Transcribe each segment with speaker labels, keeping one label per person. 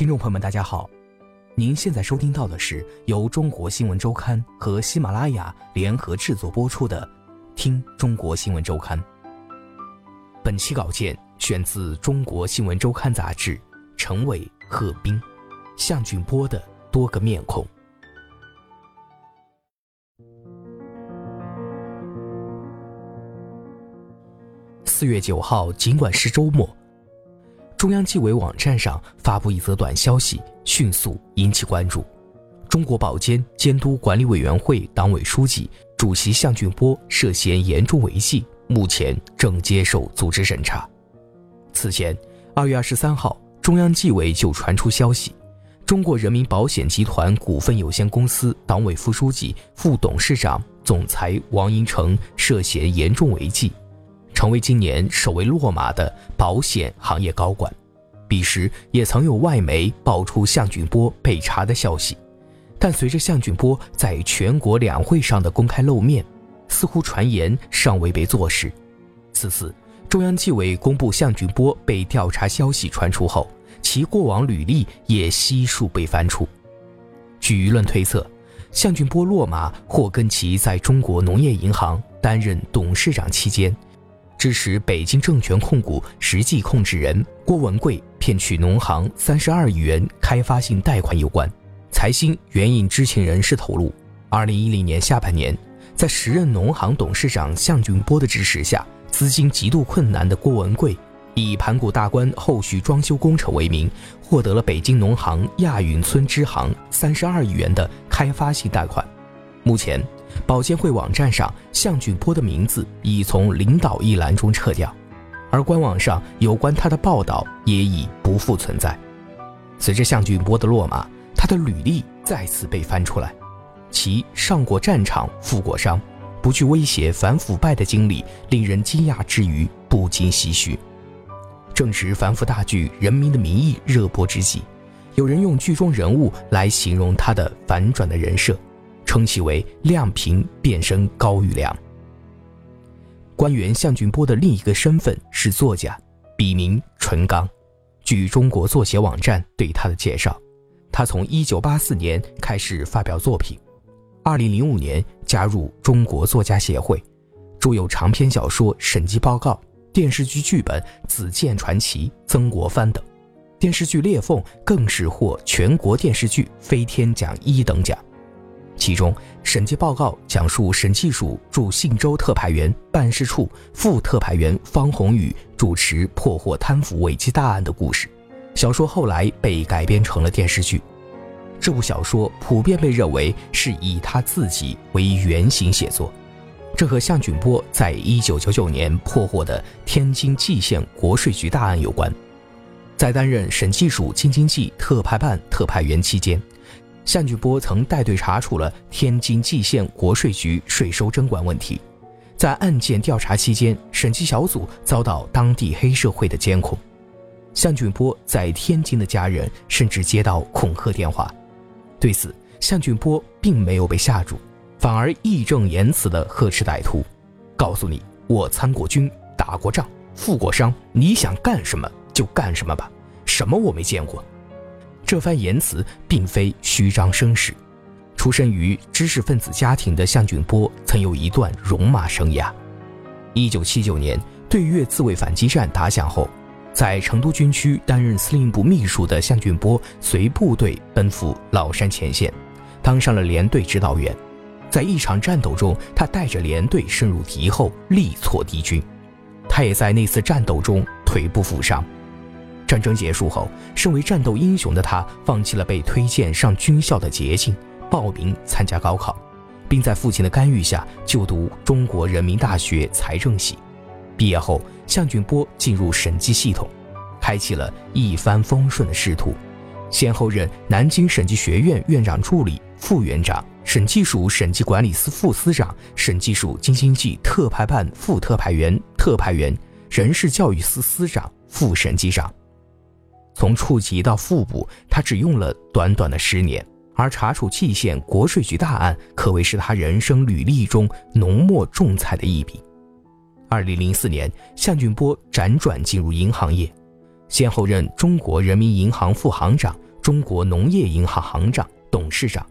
Speaker 1: 听众朋友们，大家好，您现在收听到的是由中国新闻周刊和喜马拉雅联合制作播出的《听中国新闻周刊》。本期稿件选自《中国新闻周刊》杂志，陈伟、贺斌、向俊波的多个面孔。四月九号，尽管是周末。中央纪委网站上发布一则短消息，迅速引起关注。中国保监监督管理委员会党委书记、主席项俊波涉嫌严重违纪，目前正接受组织审查。此前，二月二十三号，中央纪委就传出消息，中国人民保险集团股份有限公司党委副书记、副董事长、总裁王银成涉嫌严重违纪。成为今年首位落马的保险行业高管，彼时也曾有外媒爆出向俊波被查的消息，但随着向俊波在全国两会上的公开露面，似乎传言尚未被坐实。此次中央纪委公布向俊波被调查消息传出后，其过往履历也悉数被翻出。据舆论推测，向俊波落马或跟其在中国农业银行担任董事长期间。支持北京证券控股实际控制人郭文贵骗取农行三十二亿元开发性贷款有关。财新援引知情人士透露，二零一零年下半年，在时任农行董事长向俊波的支持下，资金极度困难的郭文贵，以盘古大观后续装修工程为名，获得了北京农行亚运村支行三十二亿元的开发性贷款。目前。保监会网站上，向俊波的名字已从领导一栏中撤掉，而官网上有关他的报道也已不复存在。随着向俊波的落马，他的履历再次被翻出来，其上过战场、负过伤、不惧威胁、反腐败的经历，令人惊讶之余不禁唏嘘。正值反腐大剧《人民的名义》热播之际，有人用剧中人物来形容他的反转的人设。称其为“亮平变身高育良”。官员向俊波的另一个身份是作家，笔名纯刚。据中国作协网站对他的介绍，他从1984年开始发表作品，2005年加入中国作家协会，著有长篇小说《审计报告》、电视剧剧本《紫剑传奇》《曾国藩》等，电视剧《裂缝》更是获全国电视剧飞天奖一等奖。其中，审计报告讲述审计署驻信州特派员办事处副特派员方宏宇主持破获贪腐违纪大案的故事。小说后来被改编成了电视剧。这部小说普遍被认为是以他自己为原型写作，这和向俊波在一九九九年破获的天津蓟县国税局大案有关。在担任审计署京津冀特派办特派员期间。向俊波曾带队查处了天津蓟县国税局税收征管问题，在案件调查期间，审计小组遭到当地黑社会的监控。向俊波在天津的家人甚至接到恐吓电话，对此，向俊波并没有被吓住，反而义正言辞地呵斥歹徒：“告诉你，我参过军，打过仗，负过伤，你想干什么就干什么吧，什么我没见过。”这番言辞并非虚张声势。出身于知识分子家庭的向俊波曾有一段戎马生涯。一九七九年，对越自卫反击战打响后，在成都军区担任司令部秘书的向俊波随部队奔赴老山前线，当上了连队指导员。在一场战斗中，他带着连队深入敌后，力挫敌军。他也在那次战斗中腿部负伤。战争结束后，身为战斗英雄的他放弃了被推荐上军校的捷径，报名参加高考，并在父亲的干预下就读中国人民大学财政系。毕业后，向俊波进入审计系统。开启了一帆风顺的仕途，先后任南京审计学院院长助理、副院长、审计署审计管理司副司长、审计署京津冀特派办副特派员、特派员、人事教育司司长、副审计长。从处级到副部，他只用了短短的十年。而查处蓟县国税局大案，可谓是他人生履历中浓墨重彩的一笔。二零零四年，项俊波辗转进入银行业，先后任中国人民银行副行长、中国农业银行行长、董事长。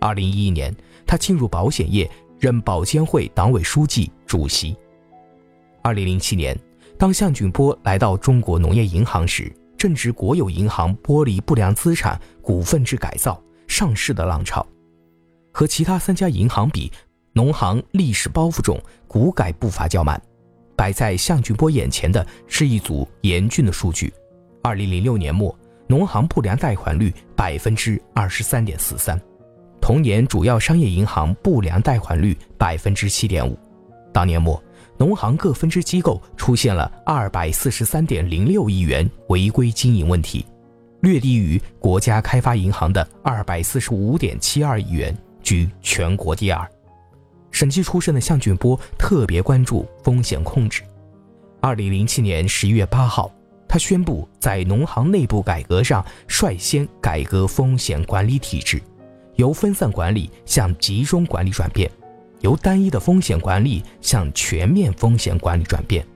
Speaker 1: 二零一一年，他进入保险业，任保监会党委书记、主席。二零零七年，当项俊波来到中国农业银行时，正值国有银行剥离不良资产、股份制改造。上市的浪潮，和其他三家银行比，农行历史包袱重，股改步伐较慢。摆在项俊波眼前的是一组严峻的数据：二零零六年末，农行不良贷款率百分之二十三点四三，同年主要商业银行不良贷款率百分之七点五。当年末，农行各分支机构出现了二百四十三点零六亿元违规经营问题。略低于国家开发银行的二百四十五点七二亿元，居全国第二。审计出身的项俊波特别关注风险控制。二零零七年十一月八号，他宣布在农行内部改革上率先改革风险管理体制，由分散管理向集中管理转变，由单一的风险管理向全面风险管理转变。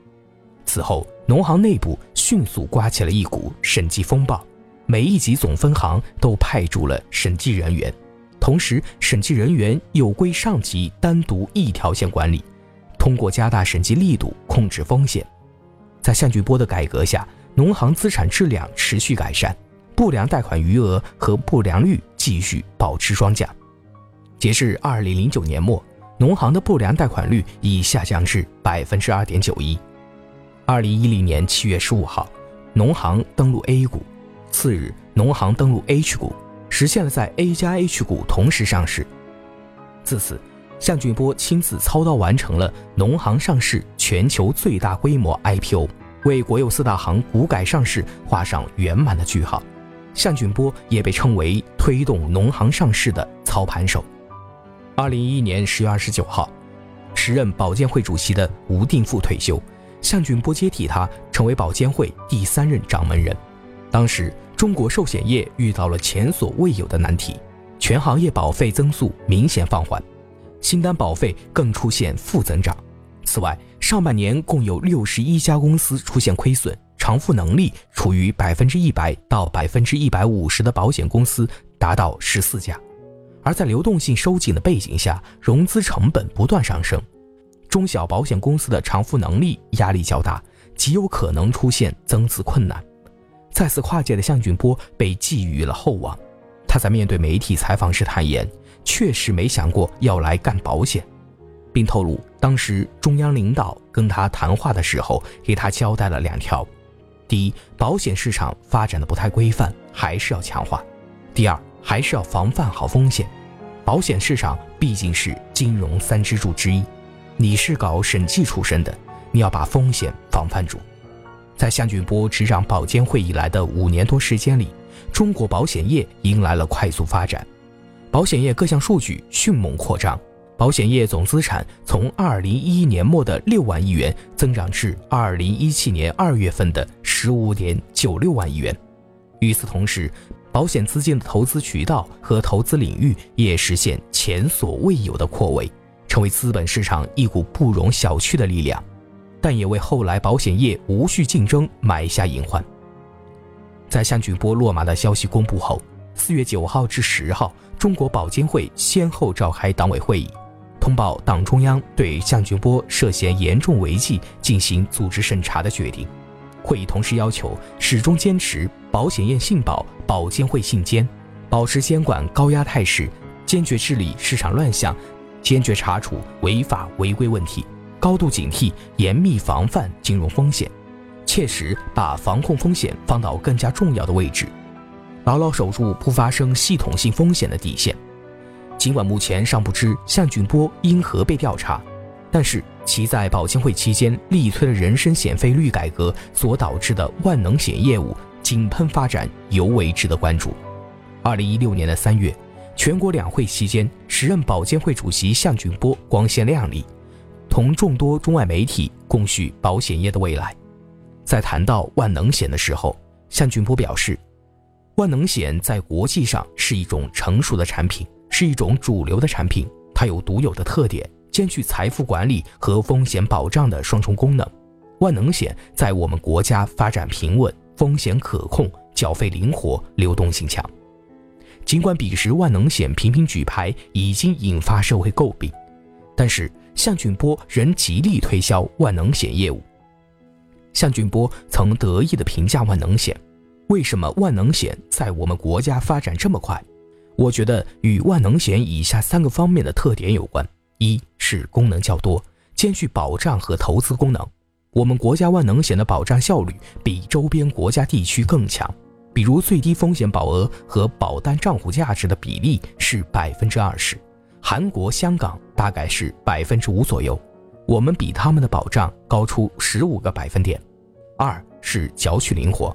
Speaker 1: 此后，农行内部迅速刮起了一股审计风暴。每一级总分行都派驻了审计人员，同时审计人员又归上级单独一条线管理。通过加大审计力度，控制风险。在项俊波的改革下，农行资产质量持续改善，不良贷款余额和不良率继续保持双降。截至二零零九年末，农行的不良贷款率已下降至百分之二点九一。二零一零年七月十五号，农行登陆 A 股。次日，农行登陆 H 股，实现了在 A 加 H 股同时上市。自此，项俊波亲自操刀完成了农行上市全球最大规模 IPO，为国有四大行股改上市画上圆满的句号。项俊波也被称为推动农行上市的操盘手。二零一一年十月二十九号，时任保监会主席的吴定富退休，项俊波接替他，成为保监会第三任掌门人。当时，中国寿险业遇到了前所未有的难题，全行业保费增速明显放缓，新单保费更出现负增长。此外，上半年共有六十一家公司出现亏损，偿付能力处于百分之一百到百分之一百五十的保险公司达到十四家。而在流动性收紧的背景下，融资成本不断上升，中小保险公司的偿付能力压力较大，极有可能出现增资困难。再次跨界的项俊波被寄予了厚望，他在面对媒体采访时坦言，确实没想过要来干保险，并透露当时中央领导跟他谈话的时候，给他交代了两条：第一，保险市场发展的不太规范，还是要强化；第二，还是要防范好风险。保险市场毕竟是金融三支柱之一，你是搞审计出身的，你要把风险防范住。在项俊波执掌保监会以来的五年多时间里，中国保险业迎来了快速发展，保险业各项数据迅猛扩张，保险业总资产从二零一一年末的六万亿元增长至二零一七年二月份的十五点九六万亿元。与此同时，保险资金的投资渠道和投资领域也实现前所未有的扩围，成为资本市场一股不容小觑的力量。但也为后来保险业无序竞争埋下隐患。在项俊波落马的消息公布后，四月九号至十号，中国保监会先后召开党委会议，通报党中央对项俊波涉嫌严重违纪进行组织审查的决定。会议同时要求始终坚持保险业信保、保监会信监，保持监管高压态势，坚决治理市场乱象，坚决查处违法违规问题。高度警惕，严密防范金融风险，切实把防控风险放到更加重要的位置，牢牢守住不发生系统性风险的底线。尽管目前尚不知项俊波因何被调查，但是其在保监会期间力推的人身险费率改革所导致的万能险业务井喷发展尤为值得关注。二零一六年的三月，全国两会期间，时任保监会主席项俊波光鲜亮丽，同众多中外媒体共叙保险业的未来。在谈到万能险的时候，项俊波表示，万能险在国际上是一种成熟的产品，是一种主流的产品，它有独有的特点。兼具财富管理和风险保障的双重功能，万能险在我们国家发展平稳，风险可控，缴费灵活，流动性强。尽管彼时万能险频频举牌，已经引发社会诟病，但是向俊波仍极力推销万能险业务。向俊波曾得意地评价万能险：“为什么万能险在我们国家发展这么快？我觉得与万能险以下三个方面的特点有关。”一是功能较多，兼具保障和投资功能。我们国家万能险的保障效率比周边国家地区更强，比如最低风险保额和保单账户价值的比例是百分之二十，韩国、香港大概是百分之五左右，我们比他们的保障高出十五个百分点。二是缴取灵活，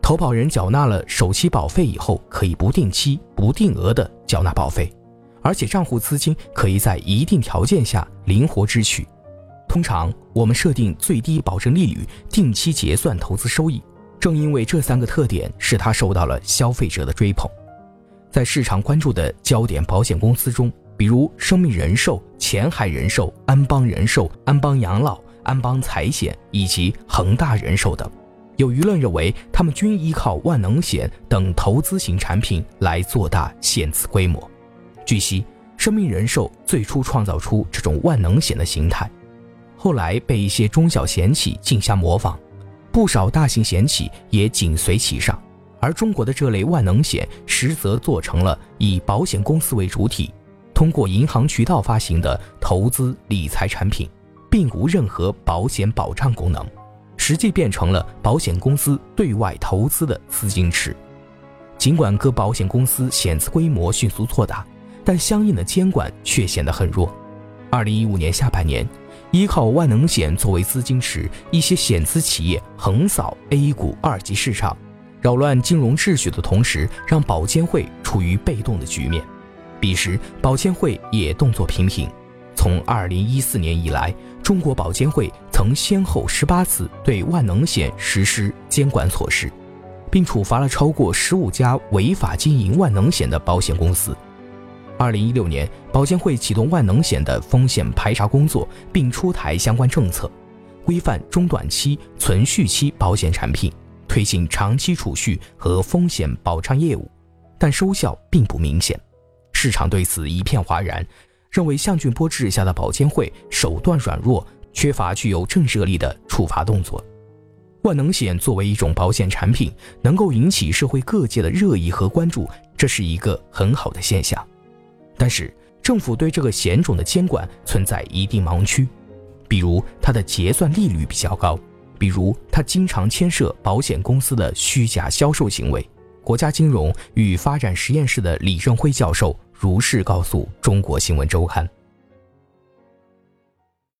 Speaker 1: 投保人缴纳了首期保费以后，可以不定期、不定额的缴纳保费。而且账户资金可以在一定条件下灵活支取，通常我们设定最低保证利率，定期结算投资收益。正因为这三个特点，使它受到了消费者的追捧。在市场关注的焦点保险公司中，比如生命人寿、前海人寿、安邦人寿、安邦养老、安邦财险以及恒大人寿等，有舆论认为他们均依靠万能险等投资型产品来做大险资规模。据悉，生命人寿最初创造出这种万能险的形态，后来被一些中小险企竞相模仿，不少大型险企也紧随其上。而中国的这类万能险实则做成了以保险公司为主体，通过银行渠道发行的投资理财产品，并无任何保险保障功能，实际变成了保险公司对外投资的资金池。尽管各保险公司险资规模迅速扩大。但相应的监管却显得很弱。二零一五年下半年，依靠万能险作为资金池，一些险资企业横扫 A 股二级市场，扰乱金融秩序的同时，让保监会处于被动的局面。彼时，保监会也动作频频。从二零一四年以来，中国保监会曾先后十八次对万能险实施监管措施，并处罚了超过十五家违法经营万能险的保险公司。二零一六年，保监会启动万能险的风险排查工作，并出台相关政策，规范中短期、存续期保险产品，推进长期储蓄和风险保障业务，但收效并不明显。市场对此一片哗然，认为向俊波治下的保监会手段软弱，缺乏具有震慑力的处罚动作。万能险作为一种保险产品，能够引起社会各界的热议和关注，这是一个很好的现象。但是，政府对这个险种的监管存在一定盲区，比如它的结算利率比较高，比如它经常牵涉保险公司的虚假销售行为。国家金融与发展实验室的李正辉教授如是告诉中国新闻周刊。